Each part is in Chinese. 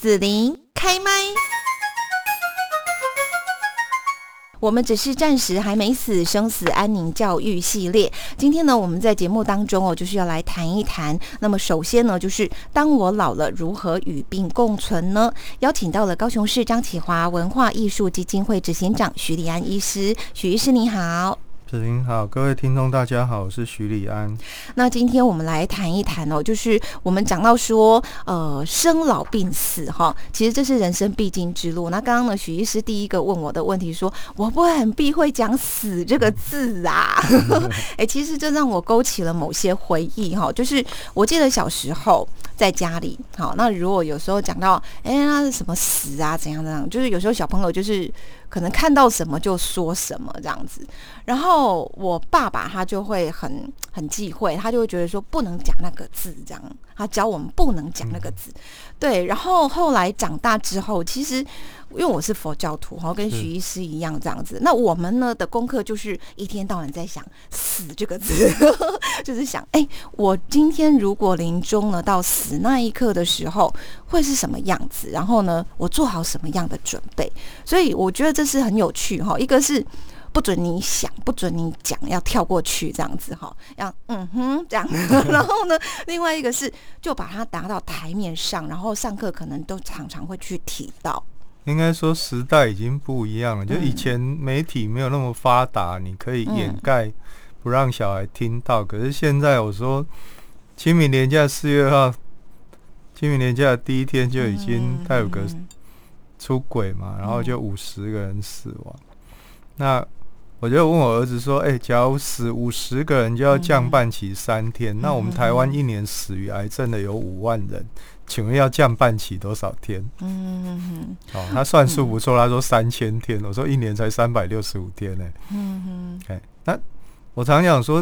紫琳开麦。我们只是暂时还没死，生死安宁教育系列。今天呢，我们在节目当中哦，就是要来谈一谈。那么首先呢，就是当我老了，如何与病共存呢？邀请到了高雄市张启华文化艺术基金会执行长徐立安医师，徐医师你好。子林好，各位听众大家好，我是徐礼安。那今天我们来谈一谈哦，就是我们讲到说，呃，生老病死哈，其实这是人生必经之路。那刚刚呢，许医师第一个问我的问题说，我不会很避讳讲死这个字啊？哎，其实这让我勾起了某些回忆哈，就是我记得小时候在家里，好，那如果有时候讲到，哎，那是什么死啊，怎样怎样，就是有时候小朋友就是。可能看到什么就说什么这样子，然后我爸爸他就会很很忌讳，他就会觉得说不能讲那个字这样，他教我们不能讲那个字。对，然后后来长大之后，其实因为我是佛教徒哈，跟徐医师一样这样子，那我们呢的功课就是一天到晚在想死这个字，就是想哎，我今天如果临终了到死那一刻的时候会是什么样子，然后呢，我做好什么样的准备？所以我觉得。这是很有趣哈，一个是不准你想，不准你讲，要跳过去这样子哈，要嗯哼这样，然后呢，另外一个是就把它拿到台面上，然后上课可能都常常会去提到。应该说时代已经不一样了，就以前媒体没有那么发达，你可以掩盖不让小孩听到，可是现在我说清明年假四月号，清明年假第一天就已经他有个。出轨嘛，然后就五十个人死亡。那我就问我儿子说：“哎，假如死五十个人，就要降半旗三天。那我们台湾一年死于癌症的有五万人，请问要降半旗多少天？”嗯嗯嗯。哦，他算数不错，他说三千天。我说一年才三百六十五天呢。嗯嗯。哎，那我常讲说，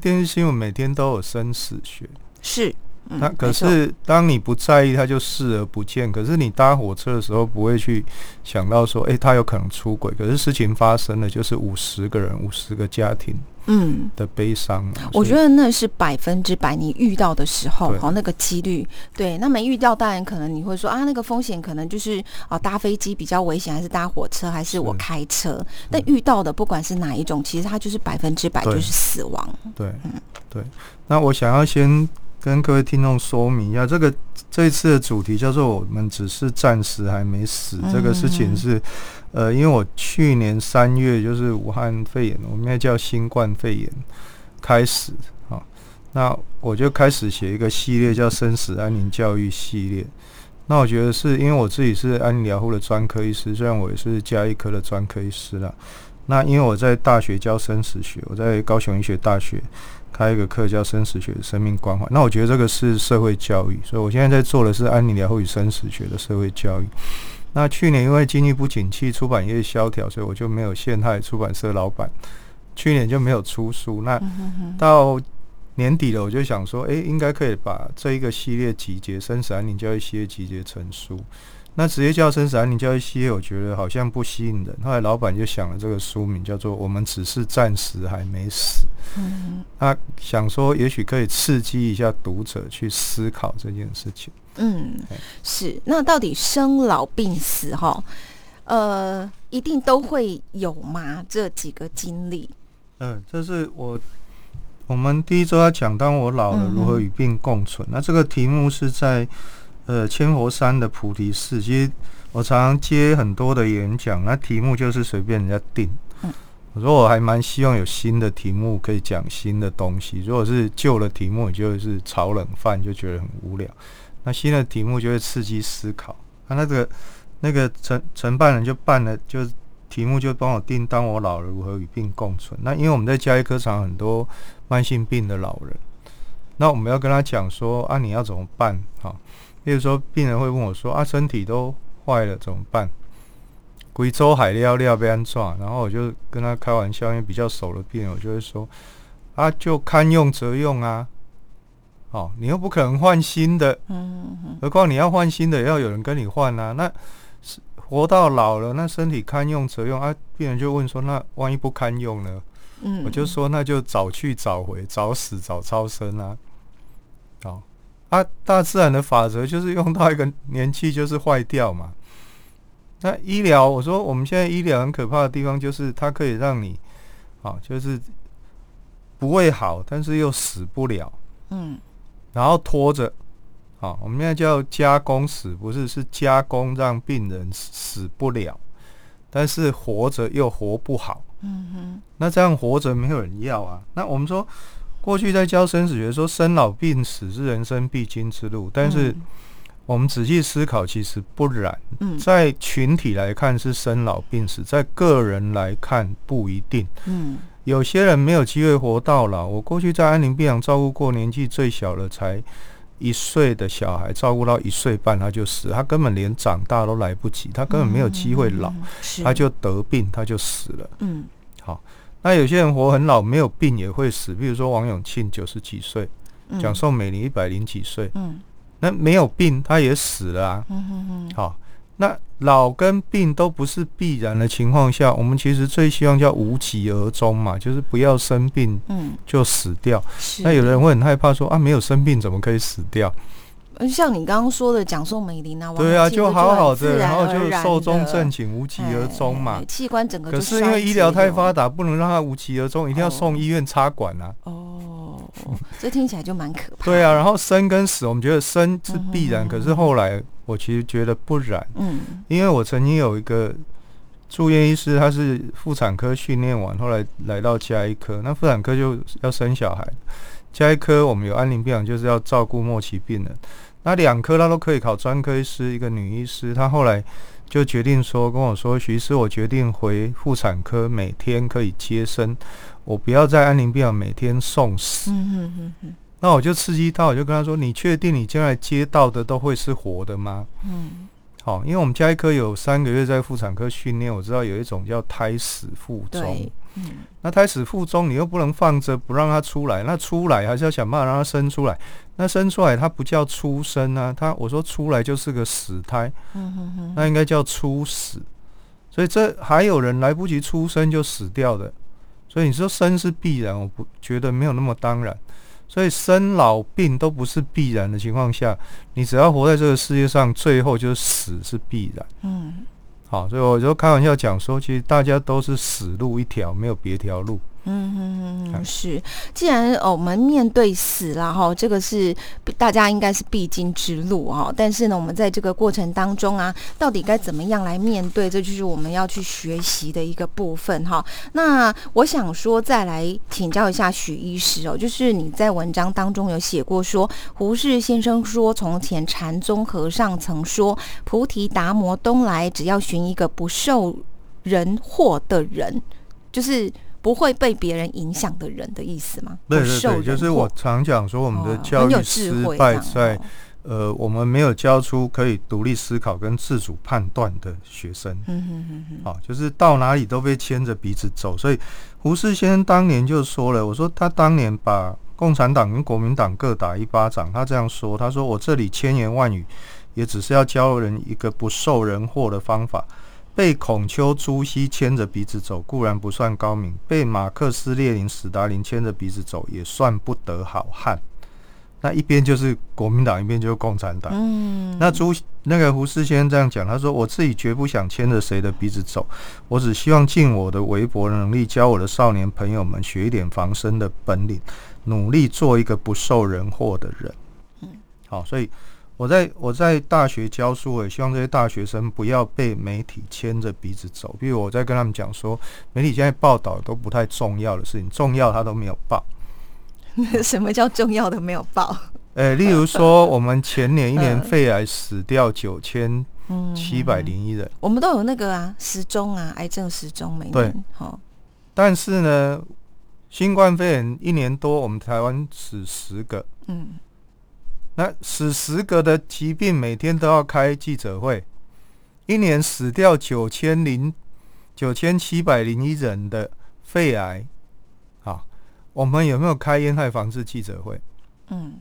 电视新闻每天都有生死学。是。那可是，当你不在意，他就视而不见。可是你搭火车的时候，不会去想到说，哎，他有可能出轨。可是事情发生了，就是五十个人、五十个家庭，嗯，的悲伤。我觉得那是百分之百，你遇到的时候，好，那个几率，对。那没遇到，当然可能你会说啊，那个风险可能就是啊，搭飞机比较危险，还是搭火车，还是我开车？但遇到的，不管是哪一种，其实它就是百分之百就是死亡。对，嗯，对。那我想要先。跟各位听众说明一下，这个这一次的主题叫做“我们只是暂时还没死”。这个事情是，呃，因为我去年三月就是武汉肺炎，我们也叫新冠肺炎开始啊，那我就开始写一个系列叫“生死安宁教育系列”。那我觉得是因为我自己是安宁疗护的专科医师，虽然我也是加医科的专科医师啦。那因为我在大学教生死学，我在高雄医学大学。开一个课叫生死学的生命关怀，那我觉得这个是社会教育，所以我现在在做的是安宁疗护与生死学的社会教育。那去年因为经济不景气，出版业萧条，所以我就没有陷害出版社老板，去年就没有出书。那到年底了，我就想说，哎，应该可以把这一个系列集结生死安宁教育系列集结成书。那职业叫生死安宁教育系列，我觉得好像不吸引人。后来老板就想了这个书名，叫做《我们只是暂时还没死》。嗯，他想说，也许可以刺激一下读者去思考这件事情。嗯，是。那到底生老病死，哈，呃，一定都会有吗？这几个经历？嗯，这是我我们第一周要讲，当我老了如何与病共存。那这个题目是在。呃，千佛山的菩提寺，其实我常常接很多的演讲，那题目就是随便人家定。我说我还蛮希望有新的题目可以讲新的东西，如果是旧的题目，就是炒冷饭就觉得很无聊。那新的题目就会刺激思考。那那个那个承承办人就办了，就题目就帮我定，当我老了如何与病共存。那因为我们在家医科场很多慢性病的老人，那我们要跟他讲说啊，你要怎么办？哈。比如说，病人会问我说：“啊，身体都坏了怎么办？贵州海料料被安装。”然后我就跟他开玩笑，因为比较熟的病人，我就会说：“啊，就堪用则用啊，哦，你又不可能换新的，嗯，何况你要换新的，也要有人跟你换啊。那是活到老了，那身体堪用则用啊。”病人就问说：“那万一不堪用呢？”嗯，我就说：“那就早去早回，早死早超生啊。”好。啊，大自然的法则就是用到一个年纪就是坏掉嘛。那医疗，我说我们现在医疗很可怕的地方就是它可以让你，啊，就是不会好，但是又死不了，嗯然后拖着，啊，我们现在叫加工死，不是是加工让病人死死不了，但是活着又活不好。嗯哼，那这样活着没有人要啊。那我们说，过去在教生死学说生老病死是人生必经之路，但是嗯我们仔细思考，其实不然。嗯在群体来看是生老病死，在个人来看不一定。嗯有些人没有机会活到老。我过去在安宁病房照顾过年纪最小的才一岁的小孩，照顾到一岁半他就死，他根本连长大都来不及，他根本没有机会老，他就得病，他就死了。嗯那有些人活很老，没有病也会死，比如说王永庆九十几岁，嗯蒋宋美龄一百零几岁，嗯那没有病他也死了啊。嗯哼哼好，那老跟病都不是必然的情况下，我们其实最希望叫无疾而终嘛，就是不要生病嗯就死掉。是。那有人会很害怕说啊，没有生病怎么可以死掉？呃像你刚刚说的蒋宋美龄啊，王对啊，就好好的，自然然后就寿终正寝，无疾而终嘛哎。器官整个可是因为医疗太发达，不能让他无疾而终，一定要哦送医院插管啊。哦，这听起来就蛮可怕。对啊，然后生跟死，我们觉得生是必然，嗯可是后来我其实觉得不然，嗯因为我曾经有一个住院医师，他是妇产科训练完，后来来到加医科，那妇产科就要生小孩，加一科我们有安宁病房，就是要照顾末期病人，那两科他都可以考专科医师，一个女医师，她后来就决定说跟我说，徐医师，我决定回妇产科，每天可以接生，我不要在安宁病房每天送死。那我就刺激到，我就跟他说：“你确定你将来接到的都会是活的吗嗯？”好，因为我们加医科有三个月在妇产科训练，我知道有一种叫胎死腹中对。，嗯那胎死腹中，你又不能放着不让它出来，那出来还是要想办法让它生出来。那生出来它不叫出生啊，它我说出来就是个死胎，嗯哼哼那应该叫出死。所以这还有人来不及出生就死掉的，所以你说生是必然，我不觉得没有那么当然。所以生老病都不是必然的情况下，你只要活在这个世界上，最后就是死是必然。嗯好，所以我就开玩笑讲说，其实大家都是死路一条，没有别条路。嗯哼哼是。既然哦，我们面对死了，哈，这个是大家应该是必经之路哈。但是呢，我们在这个过程当中啊，到底该怎么样来面对，这就是我们要去学习的一个部分哈。那我想说，再来请教一下许医师哦，就是你在文章当中有写过说，胡适先生说，从前禅宗和尚曾说，菩提达摩东来，只要寻一个不受人祸的人，就是。不会被别人影响的人的意思吗？对对对，就是我常讲说，我们的哦教育失败在哦呃，我们没有教出可以独立思考跟自主判断的学生。嗯哼哼哼，啊，就是到哪里都被牵着鼻子走，所以胡适先生当年就说了，我说他当年把共产党跟国民党各打一巴掌，他这样说，他说我这里千言万语，也只是要教人一个不受人惑的方法。被孔丘、朱熹牵着鼻子走固然不算高明，被马克思、列宁、史达林牵着鼻子走也算不得好汉。那一边就是国民党，一边就是共产党。嗯，那朱那个胡适先生这样讲，他说：“我自己绝不想牵着谁的鼻子走，我只希望尽我的微薄能力，教我的少年朋友们学一点防身的本领，努力做一个不受人祸的人。”嗯，好，所以我在我在大学教书，我也希望这些大学生不要被媒体牵着鼻子走。比如我在跟他们讲说，媒体现在报道都不太重要的事情，重要他都没有报。什么叫重要的没有报？呃，例如说，我们前年一年嗯肺癌死掉九千嗯，七百零一人。我们都有那个啊时钟啊，癌症时钟每对年好，但是呢，新冠肺炎一年多，我们台湾死十个，嗯那死十个的疾病每天都要开记者会，一年死掉九千零九千七百零一人的肺癌，啊，我们有没有开烟害防治记者会？嗯。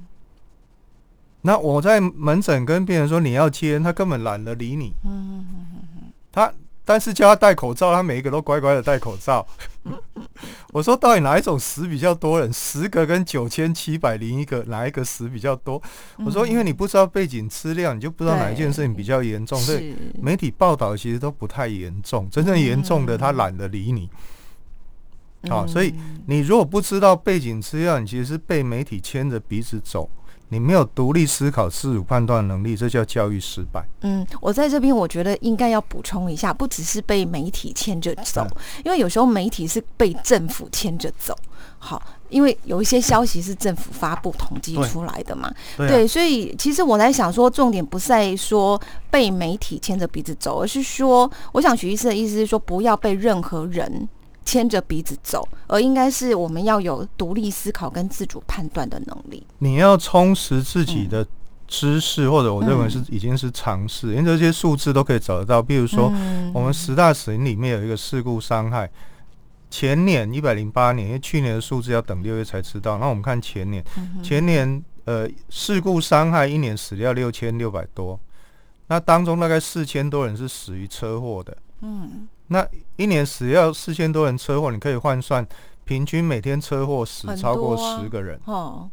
那我在门诊跟病人说你要接烟，他根本懒得理你，嗯嗯嗯嗯。他但是叫他戴口罩，他每一个都乖乖的戴口罩。我说到底哪一种死比较多人？十个跟九千七百零一个，哪一个死比较多？我说，因为你不知道背景资料，你就不知道哪一件事情比较严重。所以媒体报道其实都不太严重，真正严重的他懒得理你。啊，所以你如果不知道背景资料，你其实是被媒体牵着鼻子走。你没有独立思考、自主判断能力，这叫教育失败。嗯，我在这边我觉得应该要补充一下，不只是被媒体牵着走，因为有时候媒体是被政府牵着走。好，因为有一些消息是政府发布统计出来的嘛。对，所以其实我在想说，重点不在说被媒体牵着鼻子走，而是说，我想许医师的意思是说，不要被任何人。牵着鼻子走，而应该是我们要有独立思考跟自主判断的能力。你要充实自己的知识，或者我认为是已经是尝试，因为这些数字都可以找得到。比如说，我们十大死因里面有一个事故伤害，前年一百零八年，因为去年的数字要等六月才知道。那我们看前年，前年呃事故伤害一年死掉六千六百多，那当中大概四千多人是死于车祸的。嗯。那一年死要四千多人车祸，你可以换算，平均每天车祸死超过十个人。哦，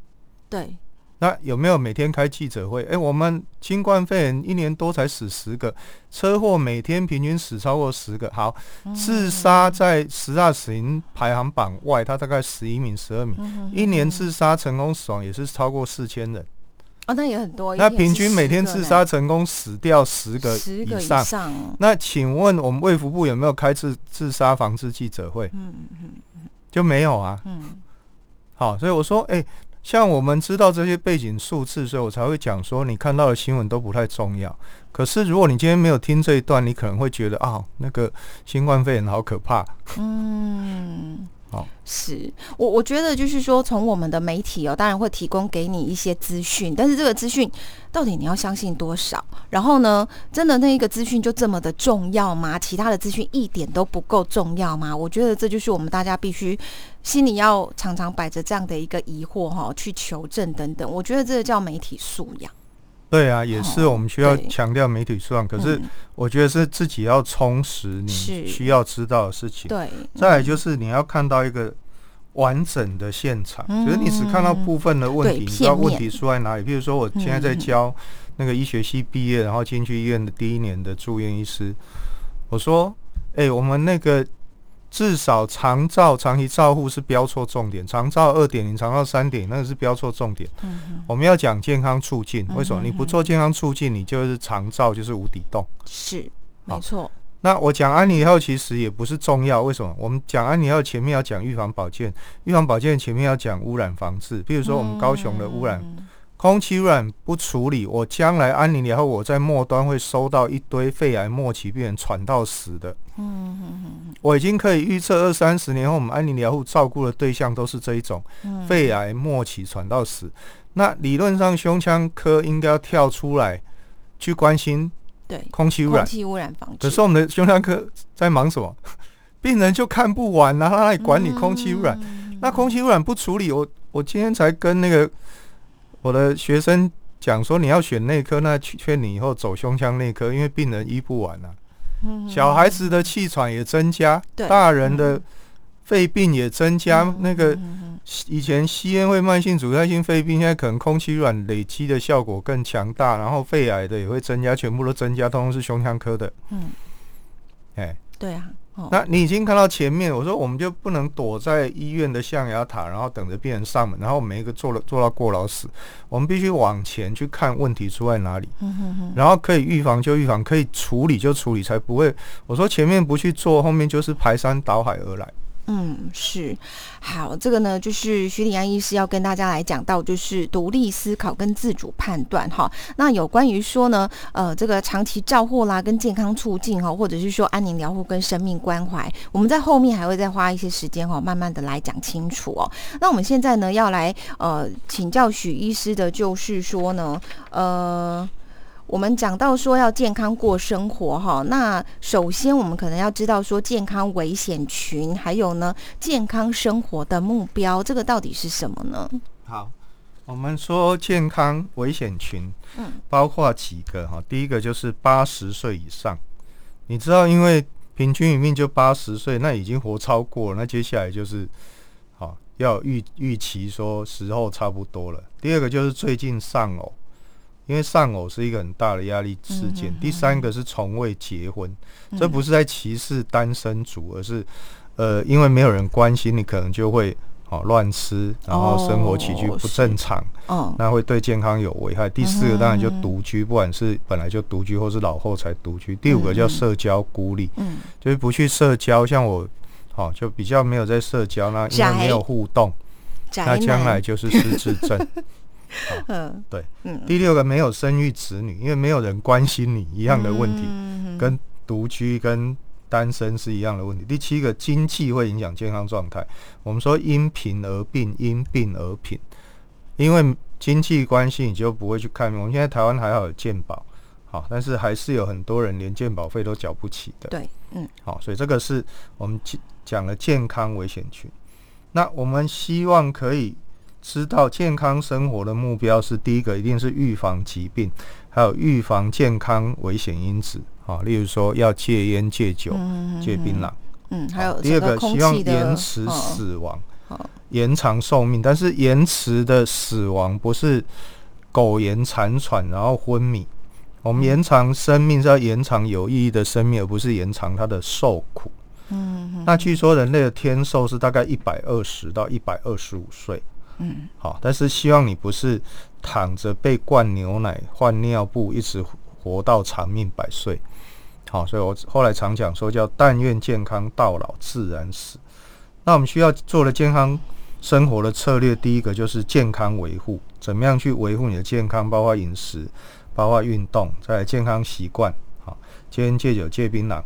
对。那有没有每天开记者会？哎，我们新冠肺炎一年多才死十个，车祸每天平均死超过十个。好，自杀在十大死因排行榜外，它大概十一名、十二名，一年自杀成功死亡也是超过四千人。哦，那也很多。那平均每天自杀成功死掉十个以上。那请问我们卫福部有没有开自自杀防治记者会？嗯嗯嗯，就没有啊。嗯。好，所以我说，哎，像我们知道这些背景数字，所以我才会讲说，你看到的新闻都不太重要。可是如果你今天没有听这一段，你可能会觉得啊，那个新冠肺炎好可怕。嗯。是我我觉得就是说，从我们的媒体哦，当然会提供给你一些资讯，但是这个资讯到底你要相信多少？然后呢，真的那一个资讯就这么的重要吗？其他的资讯一点都不够重要吗？我觉得这就是我们大家必须心里要常常摆着这样的一个疑惑哈，去求证等等。我觉得这个叫媒体素养。对啊，也是我们需要强调媒体素养。可是我觉得是自己要充实你需要知道的事情。对，再来就是你要看到一个完整的现场，就是你只看到部分的问题，你知道问题出在哪里。比如说，我现在在教那个医学系毕业，然后进去医院的第一年的住院医师，我说：“哎，我们那个。”至少长照长期照护是标错重点，长照二点零、长照三点那个是标错重点。嗯我们要讲健康促进，为什么？你不做健康促进，你就是长照就是无底洞。是，没错。那我讲安妮后其实也不是重要，为什么？我们讲安妮后前面要讲预防保健，预防保健前面要讲污染防治。比如说我们高雄的污染。空气污染不处理，我将来安宁以后，我在末端会收到一堆肺癌末期病人喘到死的。嗯嗯嗯，我已经可以预测二三十年后，我们安宁疗护照顾的对象都是这一种肺癌末期喘到死。那理论上胸腔科应该要跳出来去关心对空气污染、空气污染防治。可是我们的胸腔科在忙什么？病人就看不完然后来管理空气污染。那空气污染不处理，我我今天才跟那个。我的学生讲说，你要选内科，那劝你以后走胸腔内科，因为病人医不完啊。小孩子的气喘也增加，大人的肺病也增加。那个以前吸烟会慢性阻塞性肺病，现在可能空气软累积的效果更强大，然后肺癌的也会增加，全部都增加，通通是胸腔科的。嗯，哎，对啊。那你已经看到前面，我说我们就不能躲在医院的象牙塔，然后等着病人上门，然后每一个做了做到过劳死。我们必须往前去看问题出在哪里，然后可以预防就预防，可以处理就处理，才不会我说前面不去做，后面就是排山倒海而来。嗯，是好，这个呢，就是徐礼安医师要跟大家来讲到，就是独立思考跟自主判断哈。那有关于说呢，呃，这个长期照护啦，跟健康促进哈，或者是说安宁疗护跟生命关怀，我们在后面还会再花一些时间哈，慢慢的来讲清楚哦。那我们现在呢，要来呃请教许医师的，就是说呢，呃。我们讲到说要健康过生活哈，那首先我们可能要知道说健康危险群，还有呢健康生活的目标，这个到底是什么呢？好，我们说健康危险群，嗯，包括几个哈，第一个就是八十岁以上，你知道，因为平均余命就八十岁，那已经活超过了，那接下来就是好要预预期说时候差不多了。第二个就是最近丧偶，因为丧偶是一个很大的压力事件。第三个是从未结婚，这不是在歧视单身族，而是呃，因为没有人关心你，可能就会。哦，乱吃，然后生活起居不正常，哦，那会对健康有危害。第四个当然就独居，不管是本来就独居，或是老后才独居。第五个叫社交孤立，嗯，就是不去社交，像我，好就比较没有在社交，那因为没有互动，那将来就是失智症。嗯，对，嗯。第六个没有生育子女，因为没有人关心你一样的问题，跟独居跟。单身是一样的问题。第七个，经济会影响健康状态。我们说因贫而病，因病而贫，因为经济关系，你就不会去看。我们现在台湾还好有健保，好，但是还是有很多人连健保费都缴不起的。对，嗯，好，所以这个是我们讲了健康危险群。那我们希望可以知道健康生活的目标是：第一个，一定是预防疾病，还有预防健康危险因子。啊，例如说要戒烟、戒酒、戒槟榔，嗯，还有第二个希望延迟死亡，延长寿命。但是延迟的死亡不是苟延残喘，然后昏迷。我们延长生命是要延长有意义的生命，而不是延长它的受苦。嗯，那据说人类的天寿是大概一百二十到一百二十五岁。嗯，好，但是希望你不是躺着被灌牛奶、换尿布，一直活到长命百岁。好，所以我后来常讲说叫“但愿健康到老，自然死”。那我们需要做的健康生活的策略，第一个就是健康维护，怎么样去维护你的健康，包括饮食，包括运动，在健康习惯，好，戒烟、戒酒、戒槟榔。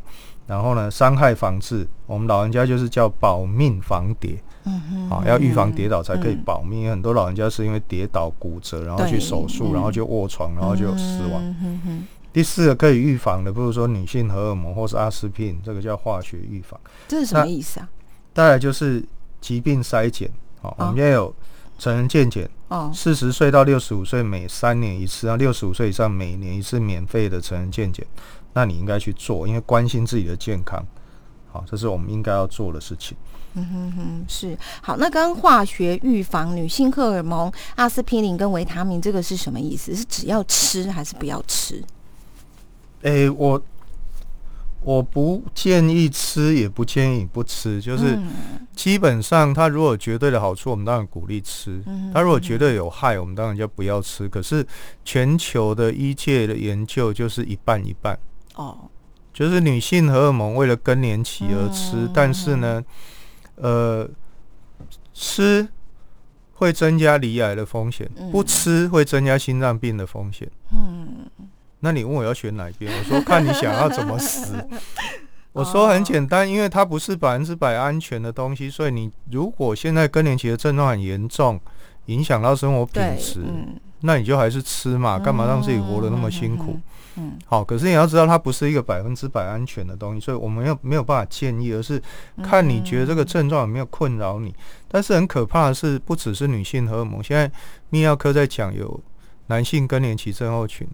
然后呢，伤害防治，我们老人家就是叫保命防跌，嗯哼，好，要预防跌倒才可以保命。很多老人家是因为跌倒骨折，然后去手术，然后就卧床，然后就死亡。第四个可以预防的，比如说女性荷尔蒙或是阿司匹林，这个叫化学预防。这是什么意思啊？大概就是疾病筛检。好，我们现在有成人健检。哦。四十岁到六十五岁每三年一次，然后六十五岁以上每年一次免费的成人健检。那你应该去做，因为关心自己的健康。好，这是我们应该要做的事情。嗯哼哼，是。好，那刚刚化学预防女性荷尔蒙、阿司匹林跟维他命，这个是什么意思？是只要吃还是不要吃？诶，我我不建议吃，也不建议不吃。就是基本上，它如果绝对的好处，我们当然鼓励吃；它如果绝对有害，我们当然就不要吃。可是全球的医界的研究就是一半一半哦，就是女性荷尔蒙为了更年期而吃，但是呢，呃，吃会增加离癌的风险，不吃会增加心脏病的风险。嗯。那你问我要选哪边？我说看你想要怎么死。我说很简单，因为它不是百分之百安全的东西，所以你如果现在更年期的症状很严重，影响到生活品质，那你就还是吃嘛，干嘛让自己活得那么辛苦？嗯，好。可是你要知道，它不是一个百分之百安全的东西，所以我们又没有办法建议，而是看你觉得这个症状有没有困扰你。但是很可怕的是，不只是女性荷尔蒙，现在泌尿科在讲有男性更年期症候群。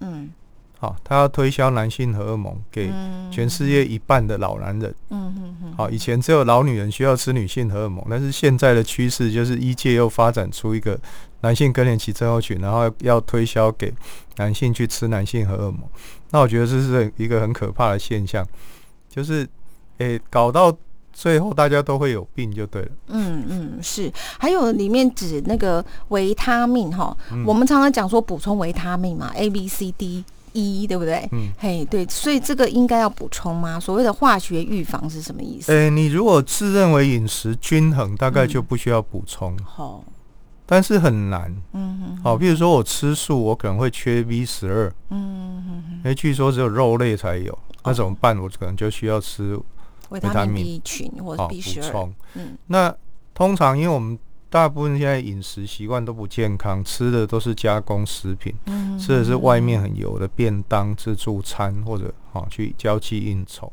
嗯，好，他要推销男性荷尔蒙给全世界一半的老男人。嗯嗯嗯。好，以前只有老女人需要吃女性荷尔蒙，但是现在的趋势就是医界又发展出一个男性更年期症候群，然后要推销给男性去吃男性荷尔蒙。那我觉得这是一个很可怕的现象，就是诶，搞到。最后大家都会有病就对了。嗯嗯，是。还有里面指那个维他命哈，我们常常讲说补充维他命嘛，A B C D E，对不对？嗯，嘿，对，所以这个应该要补充吗？所谓的化学预防是什么意思？诶，你如果自认为饮食均衡，大概就不需要补充。好，但是很难。嗯哼。好，比如说我吃素，我可能会缺 B 十二。嗯哼哼。哎，据说只有肉类才有，那怎么办？我可能就需要吃。维他命 B 群或者 B 十二，嗯，那通常因为我们大部分现在饮食习惯都不健康，吃的都是加工食品，嗯，吃的是外面很油的便当、自助餐或者哦去交际应酬，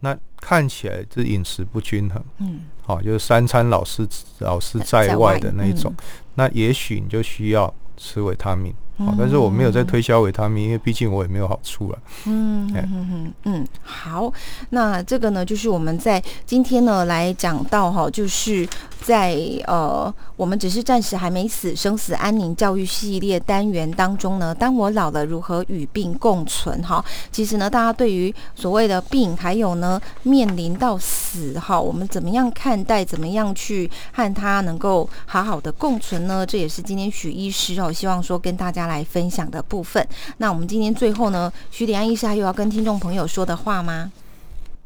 那看起来这饮食不均衡，嗯，好就是三餐老是老是在外的那一种，那也许你就需要吃维他命，好，但是我没有在推销维他命，因为毕竟我也没有好处了。嗯嗯嗯嗯，好，那这个呢，就是我们在今天呢来讲到哈，就是在呃，我们只是暂时还没死，生死安宁教育系列单元当中呢，当我老了，如何与病共存？哈，其实呢，大家对于所谓的病，还有呢，面临到死哈，我们怎么样看待？怎么样去和他能够好好的共存呢？这也是今天许医师哦，希望说跟大家来分享的部分。那我们今天最后呢，徐礼安医师还有要跟听众朋友说的话吗？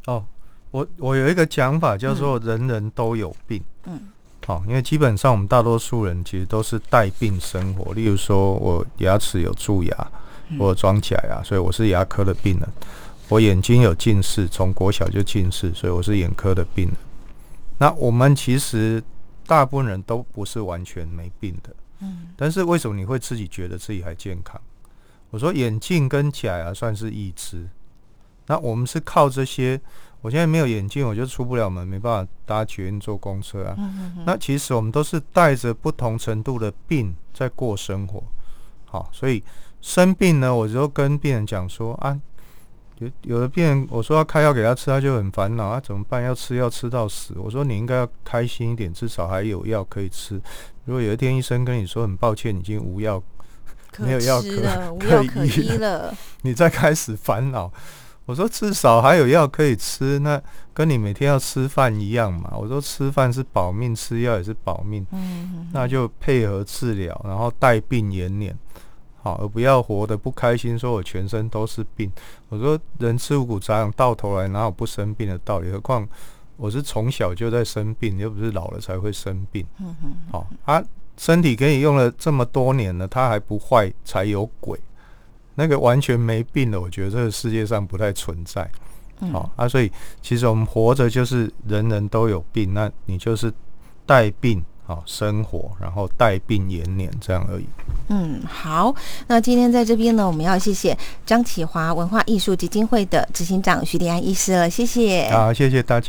哦，我我有一个讲法叫做“人人都有病”。嗯，好，因为基本上我们大多数人其实都是带病生活。例如说，我牙齿有蛀牙，我装假牙，所以我是牙科的病人。我眼睛有近视，从国小就近视，所以我是眼科的病人。那我们其实大部分人都不是完全没病的，嗯，但是为什么你会自己觉得自己还健康？我说眼镜跟假牙算是一支，那我们是靠这些。我现在没有眼镜，我就出不了门，没办法搭捷运坐公车啊。那其实我们都是带着不同程度的病在过生活。好，所以生病呢，我就跟病人讲说啊。有有的病人，我说要开药给他吃，他就很烦恼啊，怎么办？要吃药吃到死。我说你应该要开心一点，至少还有药可以吃。如果有一天医生跟你说很抱歉，已经无药，没有药可 可医了，你再开始烦恼。我说至少还有药可以吃，那跟你每天要吃饭一样嘛。我说吃饭是保命，吃药也是保命，嗯，那就配合治疗，然后带病延年。好，而不要活得不开心，说我全身都是病。我说人吃五谷杂粮，到头来哪有不生病的道理？何况我是从小就在生病，又不是老了才会生病。嗯嗯。好，啊，身体给你用了这么多年了，他还不坏才有鬼。那个完全没病的，我觉得这个世界上不太存在。好啊，所以其实我们活着就是人人都有病，那你就是带病。好，生活，然后带病延年，这样而已。嗯，好，那今天在这边呢，我们要谢谢张启华文化艺术基金会的执行长徐立安医师了，谢谢。好，谢谢大家。